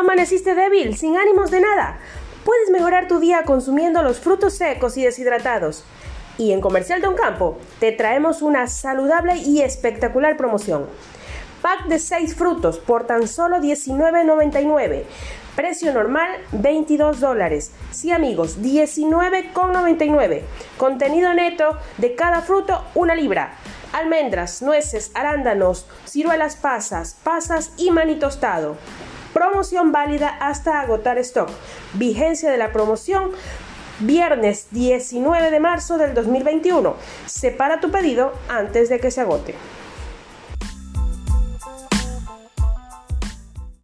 ¿Amaneciste débil, sin ánimos de nada? Puedes mejorar tu día consumiendo los frutos secos y deshidratados. Y en Comercial Don Campo te traemos una saludable y espectacular promoción. Pack de 6 frutos por tan solo $19.99. Precio normal 22 dólares. Sí amigos, 19,99. Contenido neto de cada fruto una libra. Almendras, nueces, arándanos, ciruelas pasas, pasas y maní tostado. Promoción válida hasta agotar stock. Vigencia de la promoción viernes 19 de marzo del 2021. Separa tu pedido antes de que se agote.